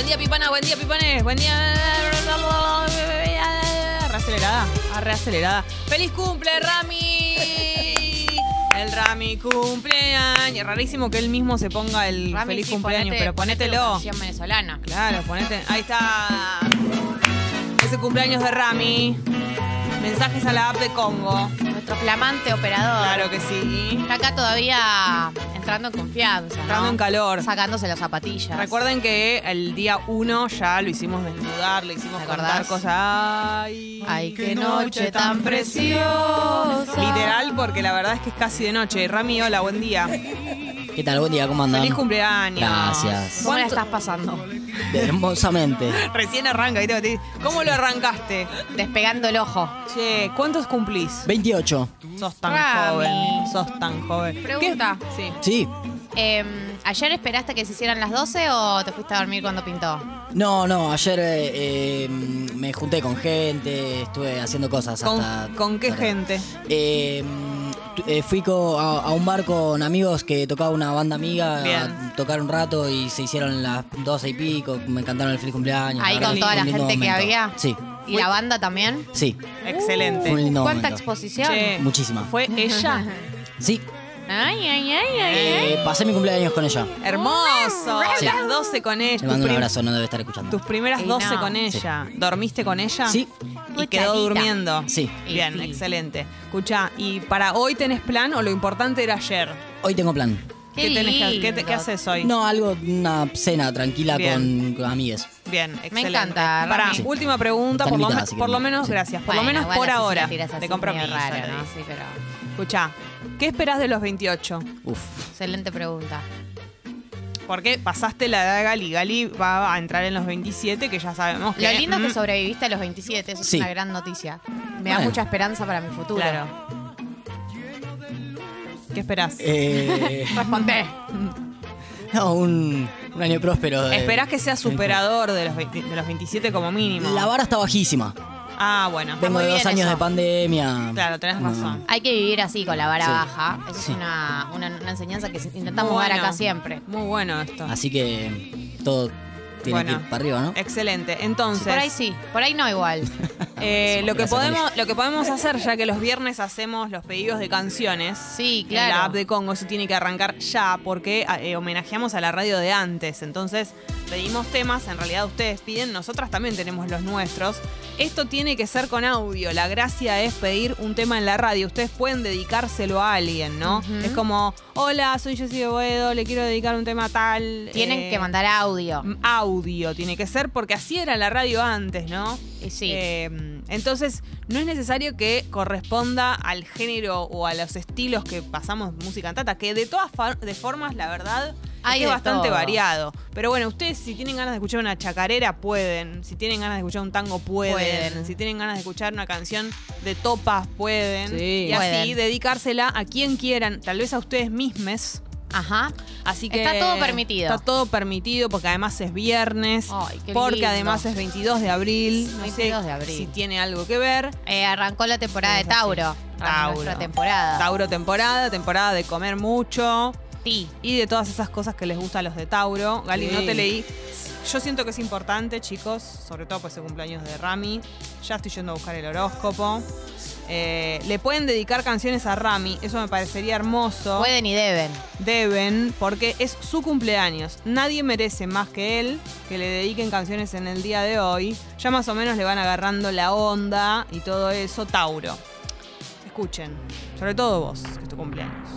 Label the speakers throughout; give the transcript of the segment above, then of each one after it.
Speaker 1: Buen día, Pipana, buen día, Pipanes, buen día. Reacelerada, ah, reacelerada. ¡Feliz cumple, Rami! El Rami cumpleaños. Rarísimo que él mismo se ponga el
Speaker 2: Rami,
Speaker 1: feliz
Speaker 2: sí,
Speaker 1: cumpleaños,
Speaker 2: ponete-
Speaker 1: pero ponételo.
Speaker 2: venezolana.
Speaker 1: Claro, ponete. Ahí está. Ese cumpleaños de Rami. Mensajes a la app de Congo.
Speaker 2: Nuestro flamante operador.
Speaker 1: Claro que sí.
Speaker 2: Está acá todavía entrando en confianza. ¿no?
Speaker 1: Entrando en calor.
Speaker 2: Sacándose las zapatillas.
Speaker 1: Recuerden que el día 1 ya lo hicimos desnudar, le hicimos
Speaker 2: ¿Te
Speaker 1: contar
Speaker 2: acordás?
Speaker 1: cosas. Ay,
Speaker 2: Ay, qué noche tan preciosa.
Speaker 1: Literal, porque la verdad es que es casi de noche. Rami, hola, buen día.
Speaker 3: ¿Qué tal? Buen día, ¿cómo andan?
Speaker 1: Feliz cumpleaños.
Speaker 3: Gracias.
Speaker 2: ¿Cómo la
Speaker 1: ¿Cuánto-
Speaker 2: estás pasando?
Speaker 3: Hermosamente.
Speaker 1: Recién arranca, ¿viste? ¿Cómo lo arrancaste?
Speaker 2: Despegando el ojo.
Speaker 1: Che, ¿cuántos cumplís?
Speaker 3: 28.
Speaker 1: Sos tan
Speaker 2: Rami.
Speaker 1: joven. Sos tan joven.
Speaker 2: Pregunta.
Speaker 1: ¿Qué? Sí.
Speaker 3: Sí.
Speaker 2: Eh, ¿Ayer esperaste que se hicieran las 12 o te fuiste a dormir cuando pintó?
Speaker 3: No, no, ayer eh, eh, me junté con gente, estuve haciendo cosas
Speaker 1: ¿Con,
Speaker 3: hasta...
Speaker 1: con qué gente?
Speaker 3: Eh, tu- eh, fui co- a, a un bar con amigos que tocaba una banda amiga,
Speaker 1: Bien.
Speaker 3: a tocar un rato y se hicieron las 12 y pico, me cantaron el feliz cumpleaños.
Speaker 2: Ahí con toda la gente que había.
Speaker 3: Sí,
Speaker 2: ¿Y la banda también?
Speaker 3: sí,
Speaker 1: Excelente.
Speaker 3: fue un lindo
Speaker 2: ¿Cuánta
Speaker 3: momento.
Speaker 2: exposición?
Speaker 1: Che,
Speaker 3: Muchísima.
Speaker 1: ¿Fue ella?
Speaker 3: Sí,
Speaker 2: Ay, ay, ay, ay, ay.
Speaker 3: eh, pasé mi cumpleaños con ella.
Speaker 1: Hermoso.
Speaker 3: Sí.
Speaker 1: Las 12 con ella.
Speaker 3: Le mando un abrazo, no debe estar escuchando.
Speaker 1: tus primeras
Speaker 2: Ey,
Speaker 1: 12
Speaker 2: no.
Speaker 1: con ella. ¿Dormiste con ella?
Speaker 3: Sí,
Speaker 1: Y quedó durmiendo.
Speaker 3: sí.
Speaker 1: Bien,
Speaker 2: sí.
Speaker 1: excelente. Escucha, ¿y para hoy tenés plan o lo importante era ayer?
Speaker 3: Hoy tengo plan.
Speaker 2: Qué
Speaker 1: ¿Qué, tenés que- qué te- qué
Speaker 2: lindo.
Speaker 1: haces hoy?
Speaker 3: No, algo, una cena tranquila con, con amigues.
Speaker 1: Bien, excelente.
Speaker 2: encanta,
Speaker 1: Pará,
Speaker 2: Rami.
Speaker 3: Sí.
Speaker 1: última pregunta, por lo, me- por lo menos,
Speaker 3: Sí.
Speaker 1: gracias, por lo menos por ahora, de
Speaker 2: es
Speaker 1: compromiso.
Speaker 2: raro, ¿no? Sí, pero...
Speaker 1: Escucha, ¿qué esperás de los 28?
Speaker 3: Uf.
Speaker 2: Excelente pregunta.
Speaker 1: Porque pasaste la edad de Gali. Gali va a entrar en los 27, que ya sabemos que...
Speaker 2: Lo lindo es
Speaker 1: mm,
Speaker 2: que sobreviviste a los 27, eso
Speaker 3: Sí.
Speaker 2: es una gran noticia. Me da mucha esperanza para mi futuro.
Speaker 1: Claro. ¿Qué esperás?
Speaker 3: Eh,
Speaker 2: Respondé.
Speaker 3: no, un, un año próspero. de-
Speaker 1: Esperás que sea superador de los, 20 de los 27 como mínimo.
Speaker 3: La vara está bajísima.
Speaker 1: Ah, bueno.
Speaker 3: Vengo
Speaker 2: muy
Speaker 3: de dos años
Speaker 2: eso.
Speaker 3: de pandemia.
Speaker 1: Claro, tenés
Speaker 3: No.
Speaker 1: razón.
Speaker 2: Hay que vivir así, con la vara
Speaker 3: Sí.
Speaker 2: baja.
Speaker 3: Sí.
Speaker 2: es una, una, una enseñanza que intentamos
Speaker 1: Muy
Speaker 2: dar
Speaker 1: bueno.
Speaker 2: acá siempre.
Speaker 1: Muy bueno esto.
Speaker 3: Así que todo tiene
Speaker 1: Bueno.
Speaker 3: que ir para arriba, ¿no?
Speaker 1: Excelente. Entonces,
Speaker 2: Por ahí sí, por ahí no igual.
Speaker 1: eh, lo, que podemos, lo que podemos hacer, ya que los viernes hacemos los pedidos de canciones,
Speaker 2: Sí,
Speaker 1: en la
Speaker 2: claro.
Speaker 1: app de Congo, eso tiene que arrancar ya, porque eh, homenajeamos a la radio de antes. Entonces, pedimos temas, en realidad ustedes piden, nosotras también tenemos los nuestros. Esto tiene que ser con audio. La gracia es pedir un tema en la radio. Ustedes pueden dedicárselo a alguien, ¿no? Es como, hola, soy Jessy Boedo, le quiero dedicar un tema tal.
Speaker 2: Tienen
Speaker 1: eh,
Speaker 2: que mandar audio.
Speaker 1: audio tiene que ser porque así era la radio antes, ¿no?
Speaker 2: Y sí.
Speaker 1: Eh, entonces, no es necesario que corresponda al género o a los estilos que pasamos música en tata, que de todas de formas, la verdad,
Speaker 2: Hay
Speaker 1: es bastante
Speaker 2: todo.
Speaker 1: variado. Pero bueno, ustedes si tienen ganas de escuchar una chacarera, pueden. Si tienen ganas de escuchar un tango, pueden.
Speaker 2: Pueden.
Speaker 1: Si tienen ganas de escuchar una canción de topas, pueden.
Speaker 3: Sí.
Speaker 1: Y así dedicársela a quien quieran, tal vez a ustedes mismos.
Speaker 2: Ajá.
Speaker 1: Así que
Speaker 2: Está todo permitido.
Speaker 1: Está todo permitido porque además es viernes.
Speaker 2: Ay, qué
Speaker 1: porque
Speaker 2: lindo.
Speaker 1: además es 22 de abril. No
Speaker 2: 22
Speaker 1: sé
Speaker 2: de abril.
Speaker 1: si tiene algo que ver.
Speaker 2: Eh, arrancó la temporada de. Tauro.
Speaker 1: Tauro.
Speaker 2: Temporada.
Speaker 1: Tauro temporada, temporada de comer mucho
Speaker 2: Sí.
Speaker 1: y de todas esas cosas que les gusta a los de Tauro. Gali,
Speaker 3: Sí.
Speaker 1: no te leí. Yo siento que es importante, chicos, sobre todo pues el cumpleaños de Rami. Ya estoy yendo a buscar el horóscopo. Eh, le pueden dedicar canciones a Rami, eso me parecería hermoso.
Speaker 2: Pueden y deben.
Speaker 1: Deben, porque es su cumpleaños. Nadie merece más que él que le dediquen canciones en el día de hoy. Ya más o menos le van agarrando la onda y todo eso. Tauro. Escuchen, sobre todo vos, que es tu cumpleaños.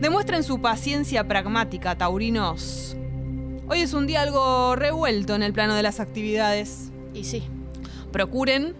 Speaker 1: Demuestren su paciencia pragmática, taurinos. Hoy es un día algo revuelto en el plano de las actividades.
Speaker 2: Y sí.
Speaker 1: Procuren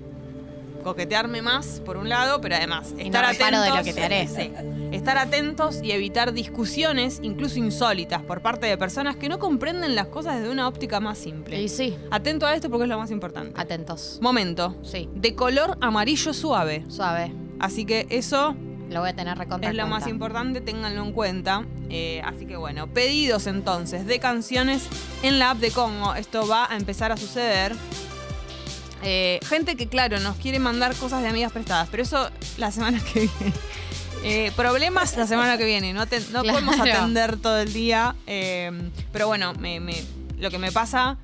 Speaker 1: coquetearme más, por un lado, pero además
Speaker 2: Y
Speaker 1: estar
Speaker 2: no
Speaker 1: atentos.
Speaker 2: reparo de lo que te haré.
Speaker 1: Sí. Estar atentos y evitar discusiones, incluso insólitas, por parte de personas que no comprenden las cosas desde una óptica más simple.
Speaker 2: Y sí.
Speaker 1: Atento a esto porque es lo más importante.
Speaker 2: Atentos.
Speaker 1: Momento.
Speaker 2: Sí.
Speaker 1: De color amarillo suave.
Speaker 2: Suave.
Speaker 1: Así que eso
Speaker 2: Lo voy a tener recontra
Speaker 1: es lo más importante, ténganlo en cuenta. Eh, así que bueno, pedidos entonces de canciones en la app de Congo. Esto va a empezar a suceder. Eh, gente que, claro, nos quiere mandar cosas de amigas prestadas, pero eso la semana que viene. Eh, problemas la semana que viene, no, aten- no
Speaker 2: Claro.
Speaker 1: podemos atender todo el día. eh, pero bueno, me- me- Lo que me pasa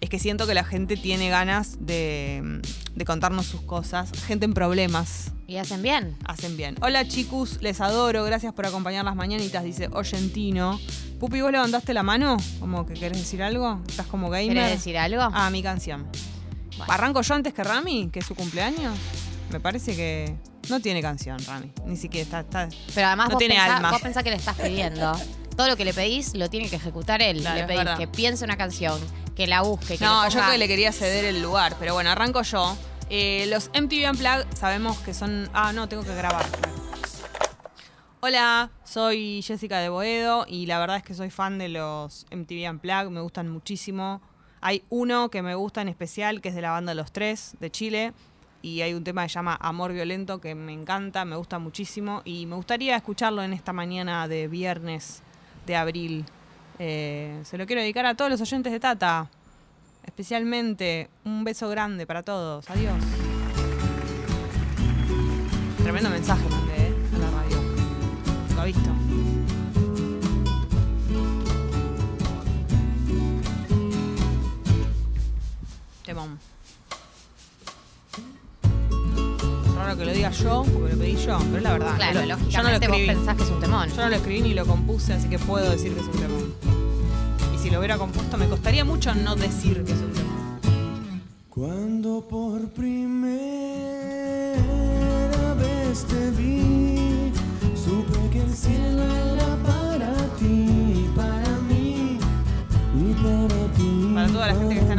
Speaker 1: es que siento que la gente tiene ganas de, de contarnos sus cosas. Gente en problemas.
Speaker 2: Y hacen bien.
Speaker 1: Hacen bien. Hola chicos, les adoro. Gracias por acompañar las mañanitas, dice Oyentino. Pupi, ¿vos levantaste la mano? ¿Como que querés decir algo? ¿Estás como gamer?
Speaker 2: ¿Querés decir algo?
Speaker 1: Ah, mi canción. ¿Arranco yo antes que Rami? ¿Que es su cumpleaños? Me parece que no tiene canción, Rami. Ni siquiera está... está-
Speaker 2: Pero además
Speaker 1: no
Speaker 2: vos,
Speaker 1: tiene
Speaker 2: pensá,
Speaker 1: alma.
Speaker 2: vos pensás que le estás pidiendo. Todo lo que le pedís lo tiene que ejecutar él.
Speaker 1: Claro,
Speaker 2: le pedís que piense una canción, que la busque, que
Speaker 1: No, yo
Speaker 2: ponga-
Speaker 1: que le quería ceder el lugar, pero bueno, arranco yo. Eh, los MTV Unplugged sabemos que son... Ah, no, tengo que grabar. Hola, soy Jessica de Boedo y la verdad es que soy fan de los MTV Unplugged, me gustan muchísimo. Hay uno que me gusta en especial, que es de la banda Los Tres, de Chile, y hay un tema que se llama Amor Violento, que me encanta, me gusta muchísimo, y me gustaría escucharlo en esta mañana de viernes de abril. Eh, se lo quiero dedicar a todos los oyentes de Tata. Especialmente un beso grande para todos. Adiós. Tremendo mensaje mandé, ¿eh? A la radio. ¿Lo ha visto? Temón. Raro que lo diga yo, porque lo pedí yo, pero es la verdad.
Speaker 2: Claro,
Speaker 1: lo- yo no lo
Speaker 2: lógicamente vos
Speaker 1: escribí.
Speaker 2: pensás que es un temón.
Speaker 1: Yo no lo escribí ni lo compuse, así que puedo decir que es un temón. Y si lo hubiera compuesto, me costaría mucho no decir que es un temón.
Speaker 4: Cuando por primera vez te vi, supe que el cielo era para ti, para mí y para ti.
Speaker 1: Para toda la gente que está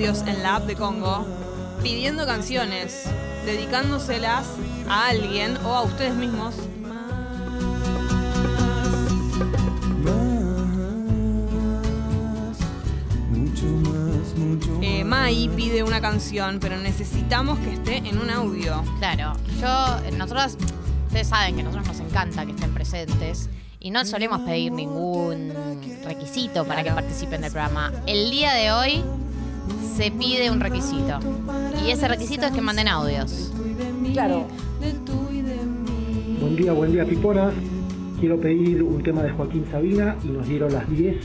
Speaker 1: audios en la app de Congo, pidiendo canciones, dedicándoselas a alguien o a ustedes mismos. Eh. Mai pide una canción, pero necesitamos que esté en un audio.
Speaker 2: Claro, yo, nosotros, ustedes saben que a nosotros nos encanta que estén presentes y no solemos pedir ningún requisito para que participen del programa. El día de hoy se pide un requisito y ese requisito es que manden audios.
Speaker 5: Claro. Buen día, buen día, Piponas. Quiero pedir un tema de Joaquín Sabina y nos dieron las 10.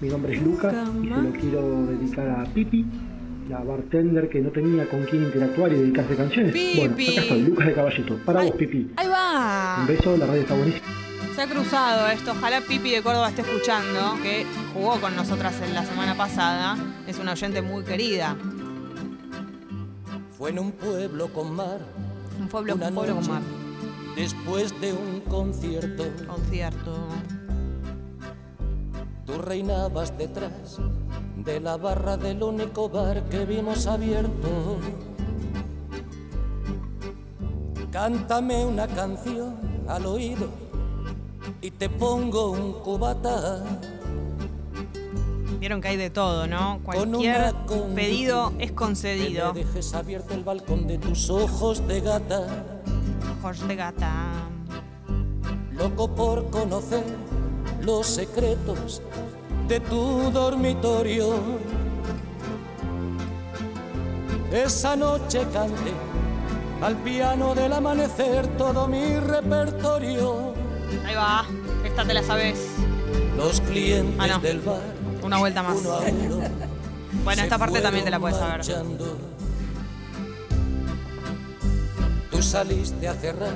Speaker 5: Mi nombre es Lucas y se lo quiero dedicar a Pipi, la bartender que no tenía con quién interactuar y dedicarse canciones. Bueno,
Speaker 1: Pipi.
Speaker 5: acá estoy, Lucas de Caballito. Para vos, Pipi.
Speaker 1: Ahí va.
Speaker 5: Un beso, la radio está buenísima.
Speaker 1: Se ha cruzado esto. Ojalá Pipi de Córdoba esté escuchando, que jugó con nosotras en la semana pasada. Es una oyente muy querida.
Speaker 6: Fue en un pueblo con mar,
Speaker 1: Un pueblo, un pueblo con mar.
Speaker 6: después de un concierto,
Speaker 1: Concierto.
Speaker 6: tú reinabas detrás de la barra del único bar que vimos abierto. Cántame una canción al oído y te pongo un cubata.
Speaker 1: Vieron que hay de todo, ¿no? Cualquier pedido es
Speaker 6: Que
Speaker 1: concedido.
Speaker 6: me dejes abierto el balcón de tus ojos de gata.
Speaker 1: Ojos de gata.
Speaker 6: loco por conocer los secretos de tu dormitorio. Esa noche canté al piano del amanecer todo mi repertorio.
Speaker 1: Ahí va. Esta te la sabes.
Speaker 6: Los clientes
Speaker 1: Ah, no.
Speaker 6: del bar,
Speaker 1: Una vuelta más.
Speaker 6: uno uno,
Speaker 1: Bueno, esta parte también te la puedes saber.
Speaker 6: marchando. Tú saliste a cerrar.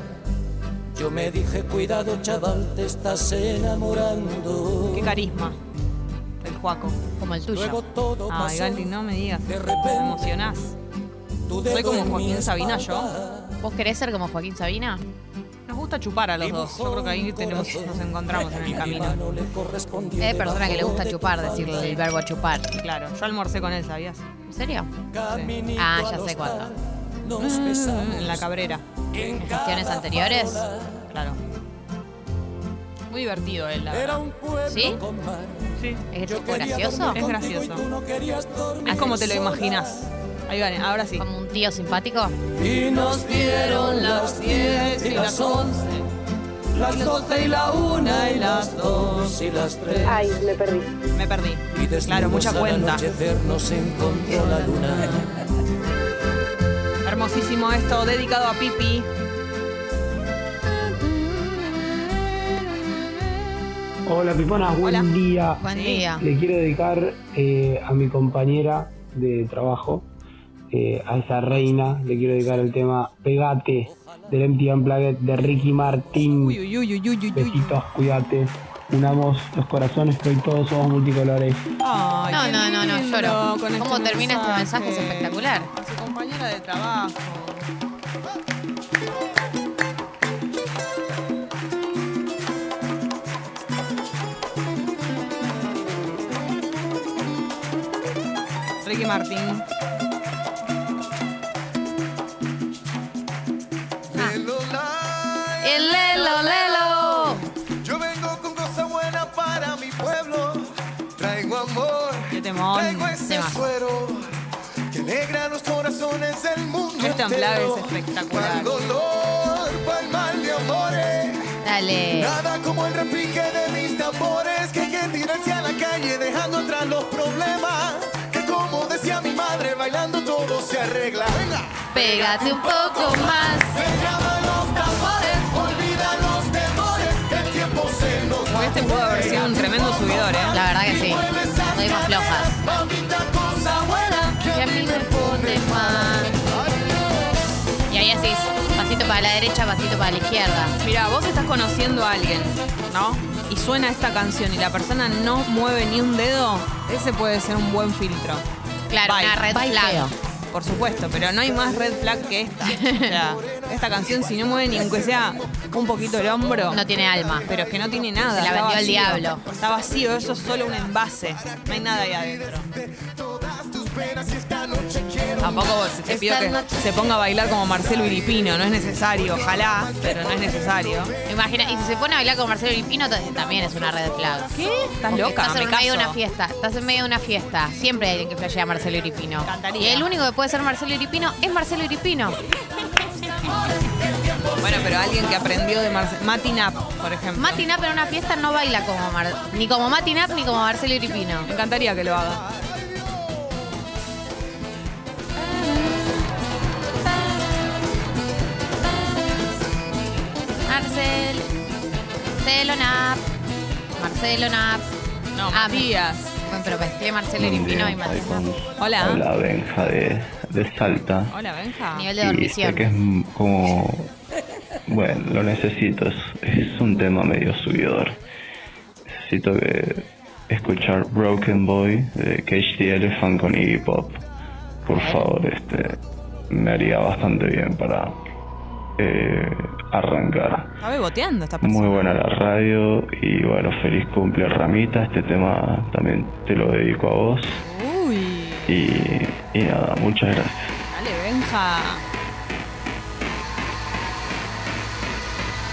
Speaker 6: Yo me dije, cuidado chaval, te estás enamorando.
Speaker 1: Qué carisma. El Juaco.
Speaker 2: Como el tuyo.
Speaker 6: Luego todo pasó.
Speaker 1: Ay, Gali, no me digas.
Speaker 6: De
Speaker 1: Me emocionás. Soy como Joaquín Sabina,
Speaker 6: espalda.
Speaker 2: ¿Vos querés ser como Joaquín Sabina?
Speaker 1: Nos gusta chupar a los dos. Yo creo que ahí tenemos, nos encontramos en el
Speaker 6: mi
Speaker 1: camino.
Speaker 2: Hay persona que le gusta chupar, decirle el verbo chupar.
Speaker 1: Claro, yo almorcé con él, ¿sabías?
Speaker 2: ¿En serio? Ah, ya sé cuándo.
Speaker 6: Besamos
Speaker 1: En la cabrera.
Speaker 6: en
Speaker 2: ¿En gestiones anteriores?
Speaker 1: Claro. Muy divertido él, la
Speaker 6: Era
Speaker 1: verdad.
Speaker 6: un pueblo
Speaker 2: ¿Sí?
Speaker 1: Sí.
Speaker 2: ¿Es gracioso?
Speaker 1: Es gracioso. Es como te lo imaginas. Ahí van, ahora sí.
Speaker 2: Como tío simpático.
Speaker 6: Y nos dieron las 10 y las 11, las 12 y la 1 y las 2 y las 3.
Speaker 7: Ay, me perdí.
Speaker 1: Me perdí.
Speaker 6: Y
Speaker 1: Claro, mucha cuenta.
Speaker 6: anochecer nos encontró la luna.
Speaker 1: Hermosísimo esto, dedicado a Pipi.
Speaker 8: Hola Pipona, buen
Speaker 1: Hola.
Speaker 8: día.
Speaker 2: Buen día.
Speaker 8: Le quiero dedicar eh, a mi compañera de trabajo, eh, a esa reina, le quiero dedicar el tema Pegate del MTV Unplugged de Ricky Martín.
Speaker 1: Uy, uy, uy, uy, uy, uy, uy.
Speaker 8: Besitos, cuídate. Unamos los corazones que hoy todos somos multicolores.
Speaker 1: Ay,
Speaker 2: No, no, no, no, lloro.
Speaker 1: con
Speaker 2: ¿Cómo termina este mensaje? Es espectacular.
Speaker 1: A su compañera de trabajo. Ricky Martín.
Speaker 9: Traigo ese suero que alegra los corazones del mundo.
Speaker 1: Este
Speaker 9: entero.
Speaker 1: amplague es espectacular.
Speaker 9: Dolor, mal de amores.
Speaker 2: Dale.
Speaker 9: Nada como el repique de mis tambores que hay que tirarse a la calle dejando atrás los problemas. Que como decía mi madre, bailando todo se arregla. Venga.
Speaker 2: Pégate un poco más.
Speaker 1: Pudo haber sido un tremendo subidor, ¿eh?
Speaker 2: La verdad que sí. Lo dimos flojas. Y ahí así, pasito para la derecha, pasito para la izquierda.
Speaker 1: Mira, vos estás conociendo a alguien, ¿no? Y suena esta canción y la persona no mueve ni un dedo, ese puede ser un buen filtro.
Speaker 2: Claro,
Speaker 1: Bye.
Speaker 2: una red
Speaker 3: Bye,
Speaker 2: flag.
Speaker 3: feo.
Speaker 1: Por supuesto, pero no hay más red flag que esta. O sea, esta canción si no mueve ni aunque sea un poquito el hombro,
Speaker 2: No tiene alma.
Speaker 1: pero es que no tiene nada.
Speaker 2: Se la vendió el
Speaker 1: vacío.
Speaker 2: diablo.
Speaker 1: Está vacío, eso es solo un envase. No hay nada ahí adentro. Tampoco te pido que se ponga a bailar como Marcelo Iripino, no es necesario, ojalá, pero no es necesario.
Speaker 2: Imagina, y si se pone a bailar con Marcelo Lipino, también es una red flag.
Speaker 1: ¿Qué? ¿Estás loca?
Speaker 2: Estás
Speaker 1: Me
Speaker 2: en medio de una fiesta. Estás en medio de una fiesta. Siempre hay alguien que flashea a Marcelo Iripino. Y el único que puede ser Marcelo Iripino es Marcelo Iripino.
Speaker 1: Bueno, pero alguien que aprendió de Marcelo. Mati Nap, por ejemplo.
Speaker 2: Mati Nap en una fiesta no baila como Mar- ni como Mati Nap ni como Marcelo Iripino.
Speaker 1: Me encantaría que lo haga.
Speaker 2: Marcel. Marcelo Nap. Marcelo Nap.
Speaker 1: No, Matías.
Speaker 2: Bueno, pero Marcelo Iripino y Nap.
Speaker 1: Hola.
Speaker 10: Hola, Benja de, de Salta.
Speaker 1: Hola, Benja.
Speaker 2: Nivel de
Speaker 10: Y sé
Speaker 2: dormición.
Speaker 10: que es m- como... Bueno, lo necesito. Es, es un tema medio subidor. Necesito que escuchar Broken Boy de Cage the Elephant con Iggy Pop. Por favor, este me haría bastante bien para eh, arrancar.
Speaker 1: Está beboteando esta persona.
Speaker 10: Muy buena la radio y bueno, feliz cumple Ramita. Este tema también te lo dedico a vos.
Speaker 1: Uy.
Speaker 10: Y, y nada, muchas gracias.
Speaker 1: Dale, Benja.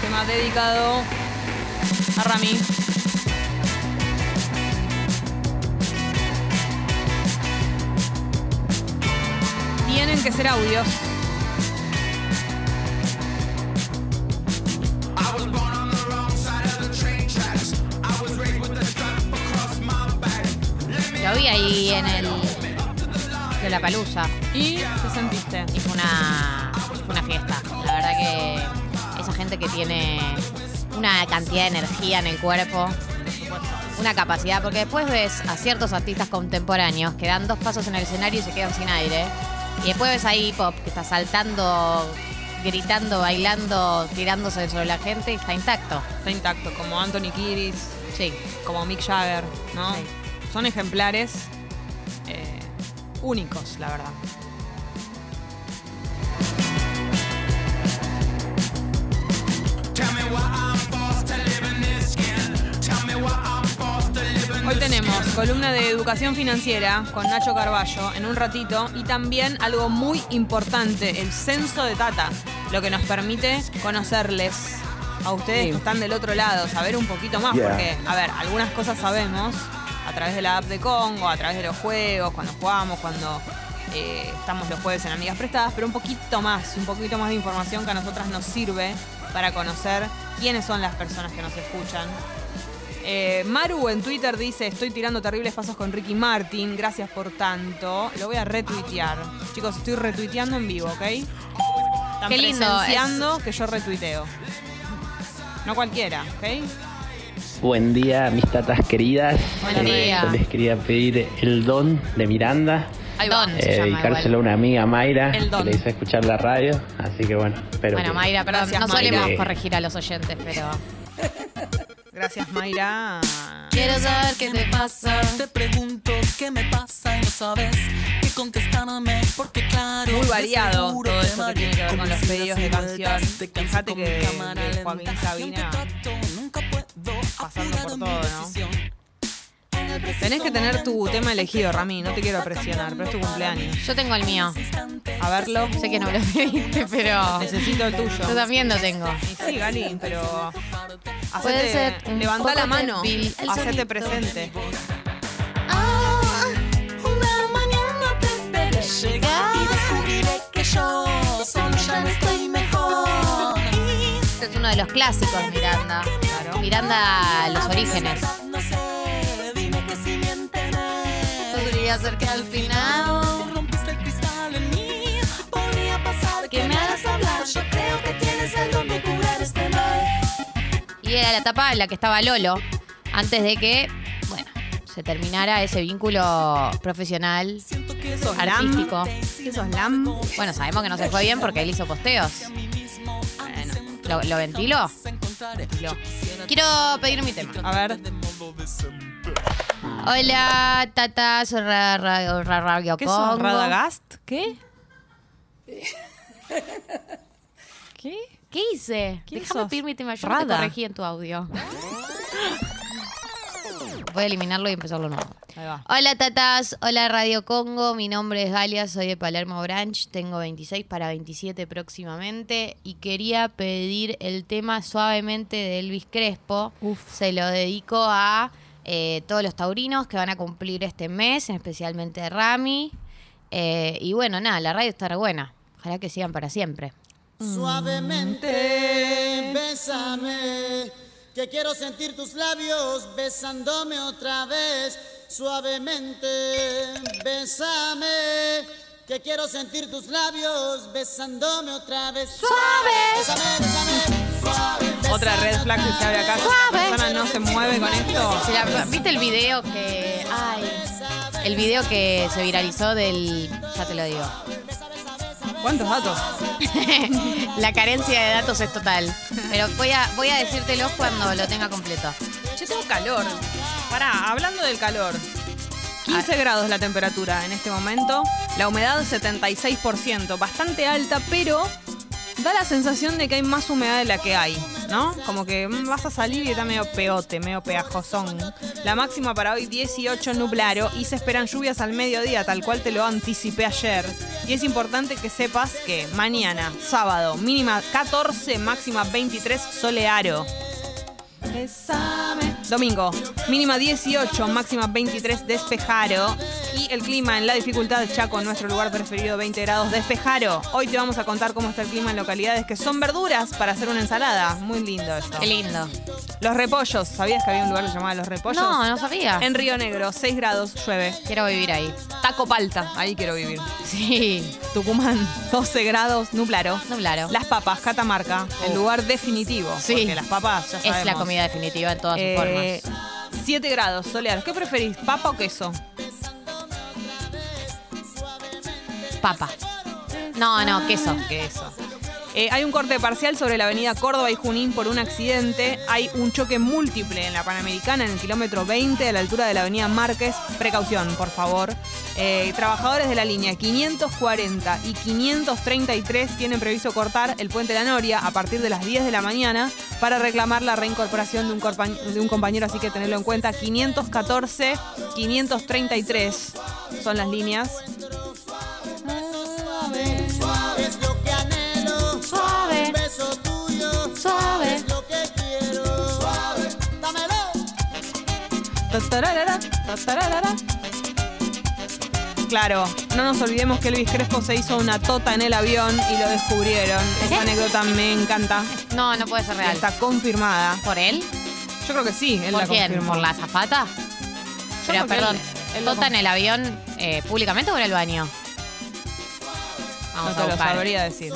Speaker 1: Tema dedicado a Rami. Tienen que ser audios.
Speaker 2: Lo vi ahí en el. de la palusa.
Speaker 1: ¿Y qué sentiste?
Speaker 2: Y fue una, fue una fiesta. La verdad que esa gente que tiene una cantidad de energía en el cuerpo, una capacidad, porque después ves a ciertos artistas contemporáneos que dan dos pasos en el escenario y se quedan sin aire. Y después ves a hip hop que está saltando, gritando, bailando, tirándose sobre la gente y está intacto.
Speaker 1: Está intacto, como Anthony Kiris,
Speaker 2: Sí.
Speaker 1: como Mick Jagger, ¿no?
Speaker 2: Sí.
Speaker 1: Son ejemplares eh, únicos, la verdad. Hoy tenemos columna de educación financiera con Nacho Carballo en un ratito y también algo muy importante, el censo de Tata, lo que nos permite conocerles a ustedes que están del otro lado, saber un poquito más,
Speaker 11: Yeah.
Speaker 1: porque, a ver, algunas cosas sabemos a través de la app de Congo, a través de los juegos, cuando jugamos, cuando Eh, estamos los jueves en Amigas Prestadas, pero un poquito más, un poquito más de información que a nosotras nos sirve para conocer quiénes son las personas que nos escuchan. Eh, Maru en Twitter dice, estoy tirando terribles pasos con Ricky Martin, gracias por tanto. Lo voy a retuitear. Chicos, estoy retuiteando en vivo, ¿ok? Están
Speaker 2: Qué lindo,
Speaker 1: presenciando que yo retuiteo. No cualquiera, ¿ok?
Speaker 7: Buen día, mis tatas queridas.
Speaker 2: Buen día.
Speaker 7: Yo les quería pedir el don de Miranda.
Speaker 1: Va.
Speaker 2: Don
Speaker 7: eh,
Speaker 2: se llama
Speaker 7: dedicárselo a una amiga Mayra
Speaker 1: El don.
Speaker 7: que le hizo escuchar la radio. Así que bueno, espero
Speaker 2: Bueno,
Speaker 7: que-
Speaker 2: Mayra, perdón,
Speaker 1: Gracias,
Speaker 2: no solemos
Speaker 7: Mayra.
Speaker 2: corregir a los oyentes, pero.
Speaker 1: Gracias, Mayra.
Speaker 2: Quiero saber qué te pasa.
Speaker 4: Te pregunto qué me pasa y no sabes qué contestarme porque claro
Speaker 1: Muy variado
Speaker 4: seguro
Speaker 1: todo
Speaker 4: te
Speaker 1: esto que tiene que ver con los pedidos de canción. Fíjate
Speaker 4: con
Speaker 1: que
Speaker 4: mi cámara
Speaker 1: de
Speaker 4: lenta.
Speaker 1: Joaquín Sabina
Speaker 4: trato, nunca puedo
Speaker 1: pasando por todo, ¿no? Tenés que tener tu tema elegido, Rami. No te quiero presionar, pero es tu cumpleaños.
Speaker 2: Yo tengo el mío.
Speaker 1: A verlo.
Speaker 2: Sé que no me lo pediste, pero.
Speaker 1: Necesito el tuyo.
Speaker 2: Yo también lo tengo.
Speaker 1: Y sí, Gali, pero.
Speaker 2: Puede
Speaker 1: Hacete,
Speaker 2: ser un
Speaker 1: levantá la mano.
Speaker 2: débil
Speaker 1: Hacete presente.
Speaker 4: Ah, una mañana te veré llegar y descubriré que yo solo ya no estoy mejor.
Speaker 2: Este es uno de los clásicos Miranda.
Speaker 1: Claro.
Speaker 2: Miranda, los orígenes. Ser que al final.
Speaker 4: rompiste el cristal en mí. Podría pasar que me hagas hablar. Yo creo que tienes el don de curar este mal.
Speaker 2: Y era la etapa en la que estaba Lolo. Antes de que, bueno, se terminara ese vínculo profesional,
Speaker 1: ¿Qué sos
Speaker 2: artístico.
Speaker 1: ¿Qué sos Lam?
Speaker 2: Bueno, sabemos que no se fue bien porque él hizo posteos.
Speaker 1: Bueno,
Speaker 2: ¿Lo, lo ventiló?
Speaker 1: lo-
Speaker 2: Quiero pedir mi tema.
Speaker 1: A ver.
Speaker 2: Hola, Tata, soy Ra- Ra- Ra- Radio
Speaker 1: ¿Qué
Speaker 2: Congo.
Speaker 1: Radagast? ¿Qué? ¿Qué?
Speaker 2: ¿Qué hice?
Speaker 1: ¿Quién
Speaker 2: Déjame
Speaker 1: sos?
Speaker 2: tema. Yo no te
Speaker 1: Rada.
Speaker 2: corregí en tu audio. Voy a eliminarlo y empezarlo nuevo.
Speaker 1: Ahí va.
Speaker 2: Hola tatas, hola Radio Congo, mi nombre es Galia, soy de Palermo Branch, tengo 26 para 27 próximamente y quería pedir el tema suavemente de Elvis Crespo.
Speaker 1: Uf.
Speaker 2: Se lo dedico a eh, todos los taurinos que van a cumplir este mes, especialmente Rami. Eh, y bueno, nada, la radio estará buena. Ojalá que sigan para siempre.
Speaker 11: Suavemente, bésame, que quiero sentir tus labios besándome otra vez. Suavemente, bésame, que quiero sentir tus labios besándome otra vez. Suave, bésame, bésame, suave.
Speaker 1: Otra red flag que se abre acá. Si la persona no se mueve con esto.
Speaker 2: Si la- ¿Viste el video que. Ay. El video que se viralizó del. Ya te lo digo.
Speaker 1: ¿Cuántos datos?
Speaker 2: La carencia de datos es total. Pero voy a, voy a decírtelos cuando lo tenga completo.
Speaker 1: Yo tengo calor. Pará, hablando del calor. 15 grados la temperatura en este momento. La humedad 76%. Bastante alta, pero da la sensación de que hay más humedad de la que hay, ¿no? Como que mm, vas a salir y está medio peote, medio peajosón. La máxima para hoy 18 nublaro y se esperan lluvias al mediodía, tal cual te lo anticipé ayer. Y es importante que sepas que mañana, sábado, mínima 14, máxima 23, solearo. Domingo, mínima 18, máxima 23, despejaro. Y el clima en la dificultad Chaco, nuestro lugar preferido, 20 grados, despejaro. Hoy te vamos a contar cómo está el clima en localidades que son verduras para hacer una ensalada. Muy lindo esto.
Speaker 2: Qué lindo.
Speaker 1: Los repollos, ¿sabías que había un lugar que se llamaba Los Repollos?
Speaker 2: No, no sabía.
Speaker 1: En Río Negro, 6 grados, llueve.
Speaker 2: Quiero vivir ahí.
Speaker 1: Taco Palta, ahí quiero vivir.
Speaker 2: Sí.
Speaker 1: Tucumán, 12 grados, nublaro.
Speaker 2: Nublaro.
Speaker 1: Las papas, Catamarca, el lugar definitivo.
Speaker 2: Sí.
Speaker 1: Porque las papas, ya sabemos.
Speaker 2: Es la comida definitiva en todas sus
Speaker 1: Eh,
Speaker 2: formas.
Speaker 1: 7 grados, solear. ¿Qué preferís, papa o queso?
Speaker 2: Papa. No, no, queso.
Speaker 1: Queso. Eh, hay un corte parcial sobre la avenida Córdoba y Junín por un accidente. Hay un choque múltiple en la Panamericana en el kilómetro 20 a la altura de la avenida Márquez. Precaución, por favor. Eh, trabajadores de la línea 540 y 533 tienen previsto cortar el puente de la Noria a partir de las 10 de la mañana para reclamar la reincorporación de un, corpa- de un compañero, así que tenerlo en cuenta. 514, 533 son las líneas.
Speaker 11: Beso tuyo.
Speaker 2: Suave.
Speaker 11: Es lo que quiero. Suave. Dámelo.
Speaker 1: Tatarara, tatarara. Claro, no nos olvidemos que Elvis Crespo se hizo una tota en el avión y lo descubrieron. Esa anécdota me encanta.
Speaker 2: No, no puede ser real.
Speaker 1: Está confirmada.
Speaker 2: ¿Por él?
Speaker 1: Yo creo que sí, él
Speaker 2: ¿Por
Speaker 1: la
Speaker 2: quién?
Speaker 1: confirmó.
Speaker 2: ¿Por la azafata? Pero
Speaker 1: creo que
Speaker 2: perdón,
Speaker 1: él- él lo
Speaker 2: ¿Tota en el avión eh, públicamente o en el baño? Vamos
Speaker 1: no te
Speaker 2: a
Speaker 1: lo
Speaker 2: buscar.
Speaker 1: sabría decir.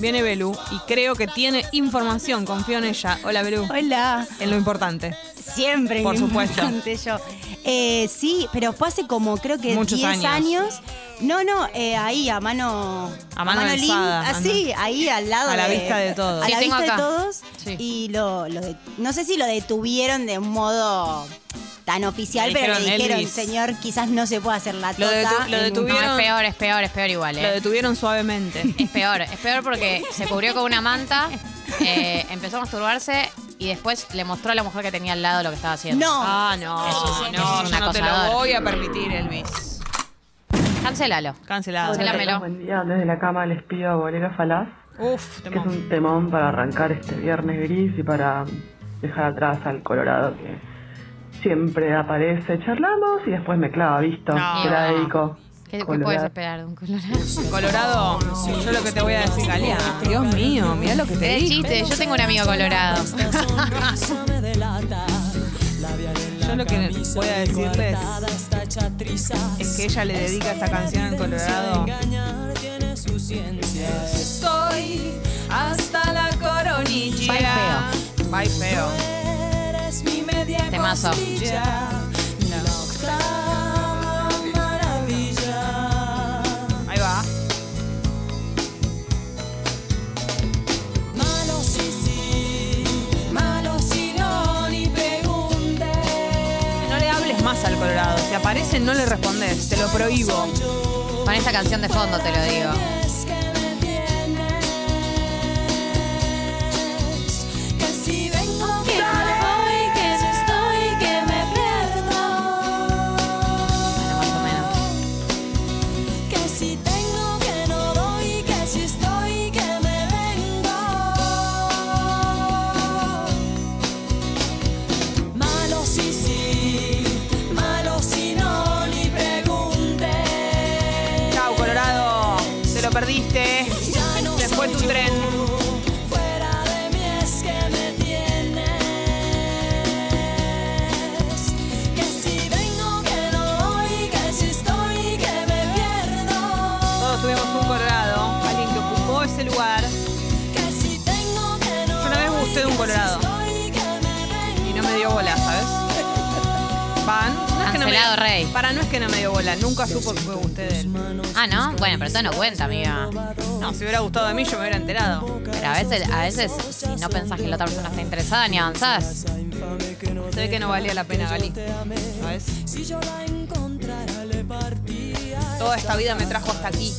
Speaker 1: Viene Belu y creo que tiene información, confío en ella. Hola Belu.
Speaker 12: Hola.
Speaker 1: En lo importante.
Speaker 12: Siempre
Speaker 1: Por
Speaker 12: lo
Speaker 1: supuesto.
Speaker 12: importante yo. Eh, sí, pero fue hace como creo que
Speaker 1: Muchos
Speaker 12: 10
Speaker 1: años.
Speaker 12: años. No, no, eh, ahí a mano.
Speaker 1: A mano alzada,
Speaker 12: Así, ahí al lado.
Speaker 1: A la
Speaker 12: de-
Speaker 1: vista de todos.
Speaker 12: A
Speaker 1: Sí,
Speaker 12: la
Speaker 1: tengo
Speaker 12: vista
Speaker 1: acá.
Speaker 12: de todos. Y lo, lo de- no sé si lo detuvieron de un modo tan oficial,
Speaker 1: Le
Speaker 12: pero le
Speaker 1: dijeron, Elvis.
Speaker 12: señor, quizás no se puede hacer la
Speaker 1: Lo
Speaker 12: tota.
Speaker 1: lo detuvieron-
Speaker 2: No, es peor, es peor, es peor igual,
Speaker 1: Lo
Speaker 2: ¿eh?
Speaker 1: detuvieron suavemente.
Speaker 2: Es peor, es peor porque se cubrió con una manta, eh, empezó a masturbarse y después le mostró a la mujer que tenía al lado lo que estaba haciendo.
Speaker 12: No.
Speaker 1: Ah, no,
Speaker 2: Es un-
Speaker 1: no,
Speaker 2: es un
Speaker 1: yo no te lo
Speaker 2: acosador.
Speaker 1: voy a permitir, Elvis.
Speaker 2: Cancélalo.
Speaker 1: Cancelado.
Speaker 2: Cancelámelo.
Speaker 13: Buen día, desde la cama les pido Bolero Falaz,
Speaker 1: Uf,
Speaker 13: que es un temón para arrancar este viernes gris y para dejar atrás al Colorado que siempre aparece, charlamos y después me clava, visto,
Speaker 1: No.
Speaker 13: dedico.
Speaker 2: ¿Qué, qué
Speaker 13: Colorado.
Speaker 2: puedes esperar de un colorado?
Speaker 1: Colorado, yo lo que te voy a decir, Galia. Dios mío, mira lo que te
Speaker 2: Es
Speaker 1: dije.
Speaker 2: chiste, yo tengo un amigo colorado.
Speaker 1: Yo lo que voy a decirles es que ella le dedica esta canción al Colorado. Soy hasta la coronilla.
Speaker 2: Bye feo.
Speaker 1: Bye feo.
Speaker 2: Temazo.
Speaker 1: Ahí va.
Speaker 4: No
Speaker 1: le hables más al Colorado. Si aparece, no le respondes. Te lo prohíbo.
Speaker 2: Con esta canción de fondo te lo digo.
Speaker 4: Me-
Speaker 2: Rey.
Speaker 1: Para, no es que no me dio bola. Nunca supo que fue usted.
Speaker 2: Ah, ¿no? Bueno, pero esto no cuenta, amiga.
Speaker 1: No, si hubiera gustado de mí, yo me hubiera enterado.
Speaker 2: Pero a veces, a veces, si no pensás que la otra persona está interesada, ni avanzás.
Speaker 1: Se ve que no valía la pena. ¿Sabes? Toda esta vida me trajo hasta aquí.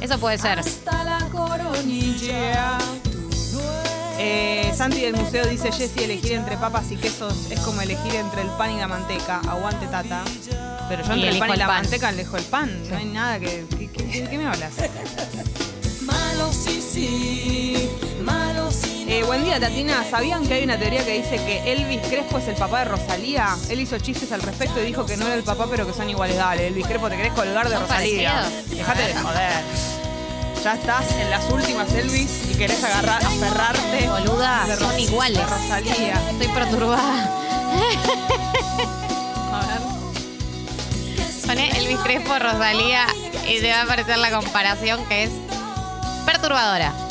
Speaker 2: Eso puede ser.
Speaker 1: Hasta la coronilla. Eh, Santi del museo dice, Jessy, elegir entre papas y quesos es como elegir entre el pan y la manteca. Aguante, tata. Pero yo
Speaker 2: Y
Speaker 1: entre el pan y
Speaker 2: el
Speaker 1: la
Speaker 2: pan.
Speaker 1: manteca elijo el pan. No hay nada que... ¿Qué, qué- qué- qué me hablas?
Speaker 4: Malo sí, sí, malo sí.
Speaker 1: Eh, buen día, Tatina. ¿Sabían que hay una teoría que dice que Elvis Crespo es el papá de Rosalía? Él hizo chistes al respecto y dijo que no era el papá, pero que son iguales. Dale, Elvis Crespo, te querés colgar de
Speaker 2: ¿Son
Speaker 1: Rosalía.
Speaker 2: parecidos?
Speaker 1: Déjate de joder. Ya estás en las últimas, Elvis, y querés agarrar, aferrarte.
Speaker 2: Boluda,
Speaker 1: de
Speaker 2: son
Speaker 1: Ros-
Speaker 2: iguales.
Speaker 1: de Rosalía.
Speaker 2: Estoy perturbada.
Speaker 1: A ver.
Speaker 2: Poné Elvis Crespo, Rosalía y te va a aparecer la comparación que es perturbadora.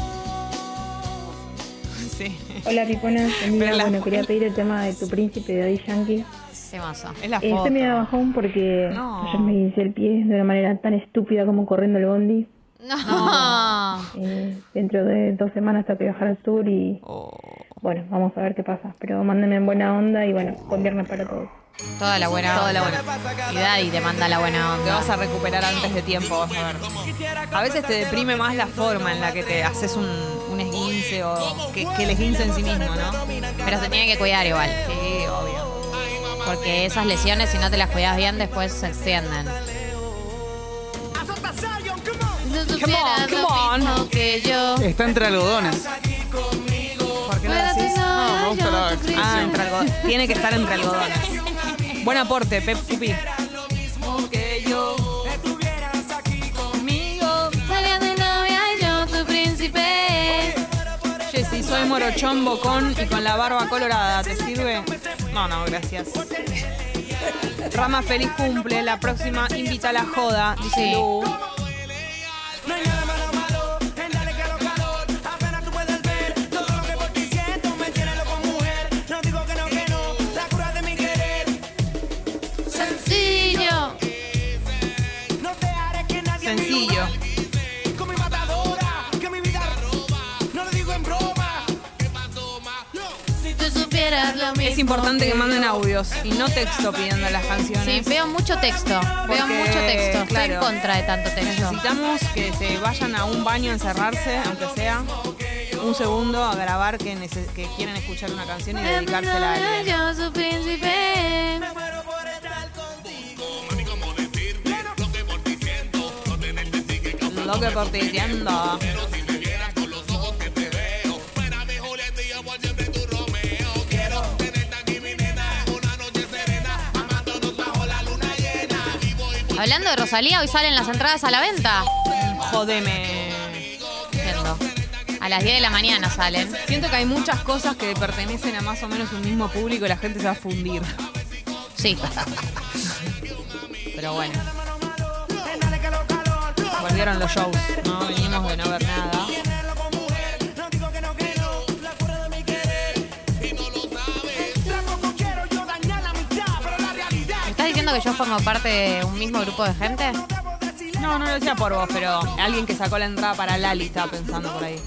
Speaker 1: Sí.
Speaker 14: Hola día.
Speaker 1: Pero la-
Speaker 14: Bueno, quería pedir el tema de tu príncipe de Daddy Yankee.
Speaker 2: Temazo.
Speaker 1: Es la
Speaker 14: Eh,
Speaker 1: foto.
Speaker 14: estoy medio bajón porque
Speaker 1: No.
Speaker 14: ayer me hice el pie de una manera tan estúpida como corriendo el bondi.
Speaker 2: No.
Speaker 14: Eh, dentro de dos semanas tengo que viajar al sur y
Speaker 1: Oh.
Speaker 14: bueno, vamos a ver qué pasa. Pero mándenme en buena onda y bueno, buen viernes para todos.
Speaker 2: Toda la buena
Speaker 1: Toda la
Speaker 2: onda. Y Daddy te manda la buena
Speaker 1: Te
Speaker 2: onda.
Speaker 1: vas a recuperar antes de tiempo, vas a ver. A veces te deprime más la forma en la que te haces un, un esguince o que, que el esguince en sí mismo, ¿no?
Speaker 2: Pero se tiene que cuidar igual.
Speaker 1: Sí, obvio.
Speaker 2: Porque esas lesiones, si no te las cuidas bien, después se extienden.
Speaker 1: Come on, come on.
Speaker 2: Que yo.
Speaker 15: Está entre algodones.
Speaker 1: ¿Por qué no decís?
Speaker 15: No, me gusta la
Speaker 1: Ah,
Speaker 15: expresión.
Speaker 1: entre algodones. Tiene que estar entre algodones. Buen aporte, Pep Pupi. yo
Speaker 9: estuvieras aquí
Speaker 1: conmigo.
Speaker 2: Sería tu novia y yo tu príncipe.
Speaker 1: Jessy, soy morochón, bocón y con la barba colorada. ¿Te sirve? No, no, gracias. Rama feliz cumple. La próxima invita a la joda, dice
Speaker 2: Sí.
Speaker 1: Lu. Importante que manden audios y no texto pidiendo las canciones.
Speaker 2: Sí, veo mucho texto. Veo mucho texto. Estoy
Speaker 1: claro,
Speaker 2: en contra de tanto texto.
Speaker 1: Necesitamos que se vayan a un baño a encerrarse, aunque sea un segundo, a grabar que, quieren escuchar una canción y dedicársela a alguien.
Speaker 2: Yo su príncipe.
Speaker 1: Lo que por ti siento.
Speaker 2: Hablando de Rosalía, hoy salen las entradas a la venta.
Speaker 1: Jodeme.
Speaker 2: Entiendo. A las 10 de la mañana salen.
Speaker 1: Siento que hay muchas cosas que pertenecen a más o menos un mismo público y la gente se va a fundir.
Speaker 2: Sí.
Speaker 1: Pero bueno. Volvieron los shows, ¿no? Venimos de no ver nada.
Speaker 2: Diciendo que yo formo parte de un mismo grupo de gente?
Speaker 1: No, no lo decía por vos, pero alguien que sacó la entrada para Lali estaba pensando por ahí.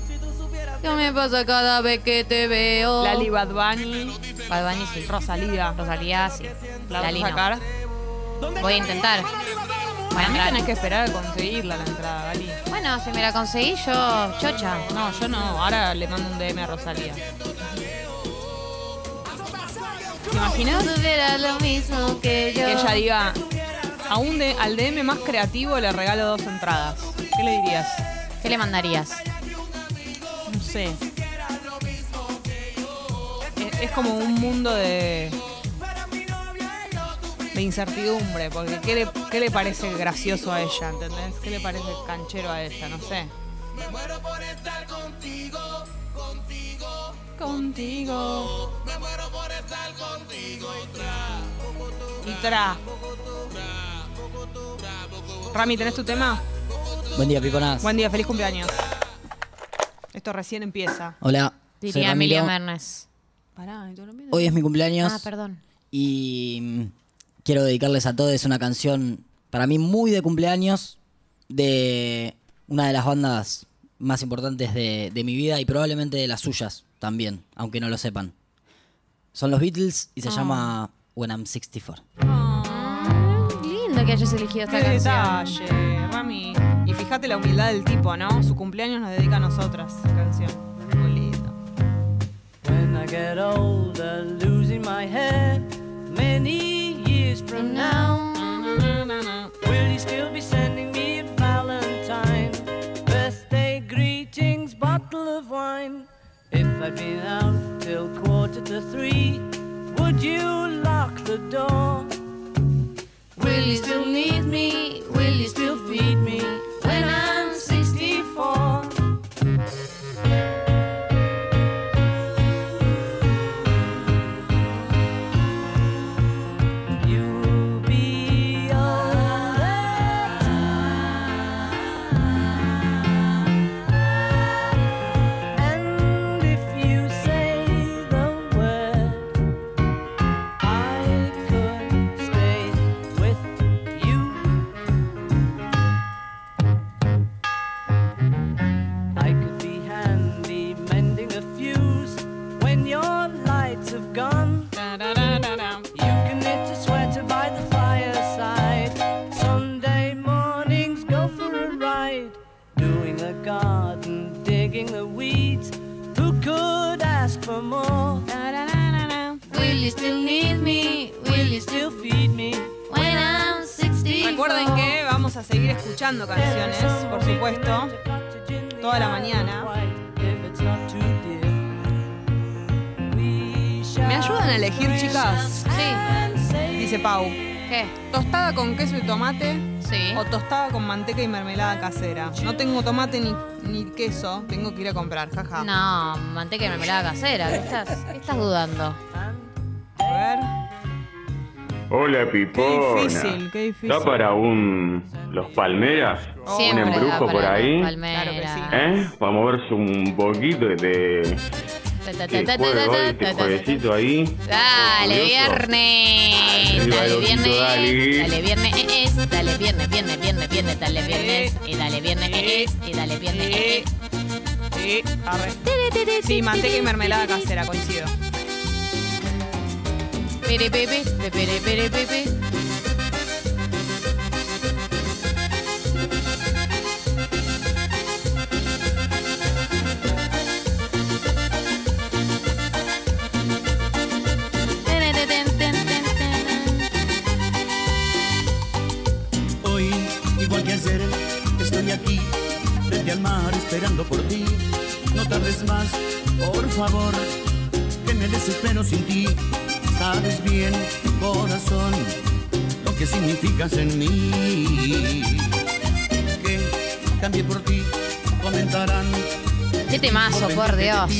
Speaker 2: ¿Qué me pasa cada vez que te veo?
Speaker 1: Lali Bad Bunny,
Speaker 2: Bad Bunny sí.
Speaker 1: Rosalía.
Speaker 2: Rosalía sí.
Speaker 1: ¿La vas a
Speaker 2: Lali no.
Speaker 1: sacar?
Speaker 2: Voy a intentar.
Speaker 1: Para mí tenés que esperar a conseguirla la entrada, Gali.
Speaker 2: Bueno, si me la conseguí yo, chocha.
Speaker 1: No, yo no. Ahora le mando un DM a Rosalía. ¿Te imaginas?
Speaker 2: Si tuvieras lo mismo que yo.
Speaker 1: Que ella diga, a un de- al DM más creativo le regalo dos entradas. ¿Qué le dirías?
Speaker 2: ¿Qué le mandarías?
Speaker 1: No sé. Es, es como un mundo de. de incertidumbre, porque ¿qué le, qué le parece gracioso a ella? ¿Entendés? ¿Qué le parece canchero a ella? No sé. Contigo. Y tra. Rami, ¿tenés tu tema?
Speaker 3: Buen día, piconas.
Speaker 1: Buen día, feliz cumpleaños. Esto recién empieza.
Speaker 3: Hola, soy
Speaker 2: Diría. Emilia Mernes.
Speaker 1: Pará, ¿y tú lo miras?
Speaker 3: Hoy es mi cumpleaños
Speaker 2: Ah, perdón.
Speaker 3: y mm, quiero dedicarles a todos una canción para mí muy de cumpleaños de una de las bandas más importantes de, de mi vida y probablemente de las suyas también, aunque no lo sepan. Son los Beatles y se
Speaker 1: Ah.
Speaker 3: llama When I'm 64.
Speaker 2: Lindo que hayas elegido esta
Speaker 1: Qué
Speaker 2: canción.
Speaker 1: detalle, Rami. Y fíjate la humildad del tipo, ¿no? Su cumpleaños nos dedica a nosotras, canción. Muy lindo.
Speaker 15: When I get older, losing my hair, many years from now, will you still be sending I'd been out till quarter to three, would you lock the door? Will you still need me? Will you still feed me
Speaker 1: Pau.
Speaker 2: ¿Qué?
Speaker 1: Tostada con queso y tomate,
Speaker 2: Sí.
Speaker 1: o tostada con manteca y mermelada casera. No tengo tomate ni, ni queso, tengo que ir a comprar, jaja.
Speaker 2: No, manteca y mermelada casera. ¿Qué estás, qué estás dudando?
Speaker 1: A ver.
Speaker 16: Hola, Pipona.
Speaker 1: difícil, qué difícil.
Speaker 16: ¿Está para un. Los Palmeras?
Speaker 2: Siempre
Speaker 16: ¿Un
Speaker 2: da
Speaker 16: embrujo
Speaker 2: para
Speaker 16: por
Speaker 2: los
Speaker 16: ahí?
Speaker 2: Palmeras.
Speaker 16: ¿Eh? Vamos a verse un poquito de. Juevesito ahí.
Speaker 2: Dale, viernes. Dale, viernes.
Speaker 16: Dale,
Speaker 2: viernes. Eh, eh. Dale, viernes, viernes, viernes, viernes. Dale, viernes. Eh, y dale, viernes. Y dale, viernes.
Speaker 1: Sí, manteca y mermelada casera, coincido.
Speaker 2: Pere, pepe, pere, pere.
Speaker 17: Significas en mí. Que cambie por ti, comentarán.
Speaker 2: Qué temazo, por Dios.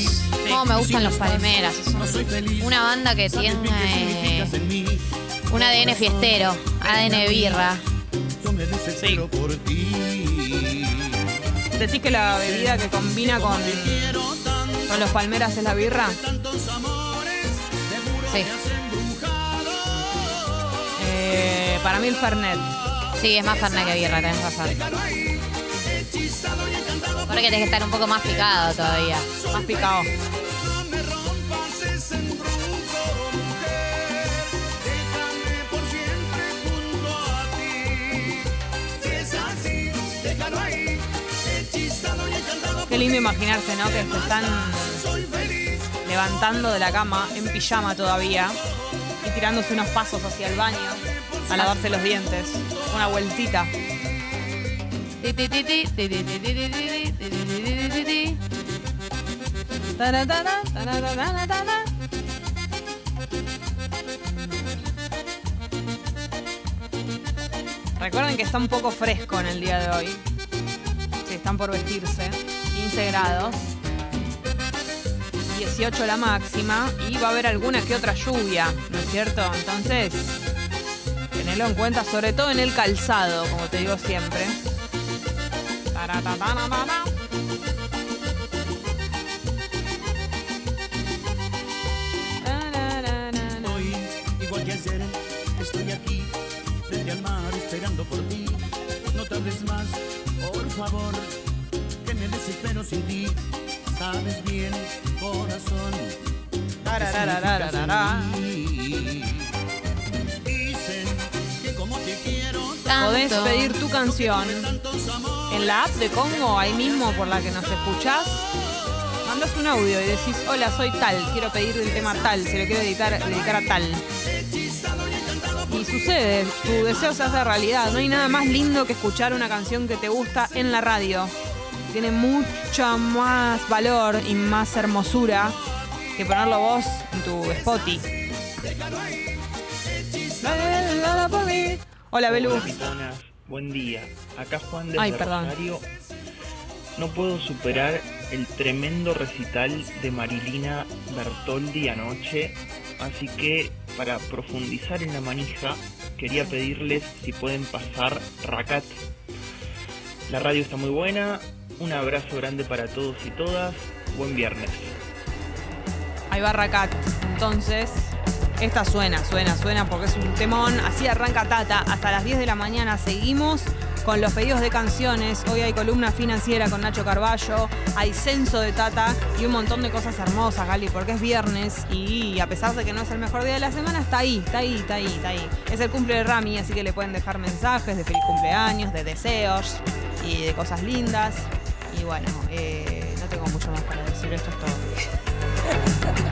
Speaker 2: Cómo me gustan los Palmeras. Es
Speaker 17: No soy feliz.
Speaker 2: una banda que tiene un ADN fiestero, ADN birra.
Speaker 17: Yo me desespero por ti.
Speaker 1: ¿Decís que la bebida que combina con, con los palmeras es la birra?
Speaker 2: Sí.
Speaker 1: Para mí el Fernet.
Speaker 2: Sí, es más Fernet que birra, tenés razón. Ahora que tenés que estar un poco más picado todavía.
Speaker 1: Más picado. Qué lindo imaginarse, ¿no? Que se están levantando de la cama en pijama todavía y tirándose unos pasos hacia el baño a lavarse los dientes. Una vueltita. Recuerden que está un poco fresco en el día de hoy. Si están por vestirse, 15 grados. 18 la máxima y va a haber alguna que otra lluvia, ¿no es cierto? Entonces, tenedlo en cuenta, sobre todo en el calzado, como te digo siempre. Podés pedir tu canción en la app de Congo, ahí mismo por la que nos escuchás. Mandas un audio y decís, hola, soy tal, quiero pedir el tema tal, se lo quiero dedicar, dedicar a tal. Y sucede, tu deseo se hace realidad. No hay nada más lindo que escuchar una canción que te gusta en la radio. Tiene mucha más valor y más hermosura que ponerlo vos en tu Spotify. Hola, Belu.
Speaker 18: Piponas, buen día. Acá Juan desde
Speaker 1: Ay, perdón.
Speaker 18: Rosario. No puedo superar el tremendo recital de Marilina Bertoldi anoche, así que para profundizar en la manija quería pedirles si pueden pasar Racat. La radio está muy buena, un abrazo grande para todos y todas, buen viernes.
Speaker 1: Ahí va Racat. Entonces, esta suena, suena, suena porque es un temón. Así arranca Tata. Hasta las 10 de la mañana seguimos con los pedidos de canciones. Hoy hay columna financiera con Nacho Carballo, hay censo de Tata y un montón de cosas hermosas, Gali, porque es viernes y a pesar de que no es el mejor día de la semana, está ahí, está ahí, está ahí, está ahí. Es el cumple de Rami, así que le pueden dejar mensajes de feliz cumpleaños, de deseos y de cosas lindas. Y bueno, eh, no tengo mucho más para decir, esto es todo.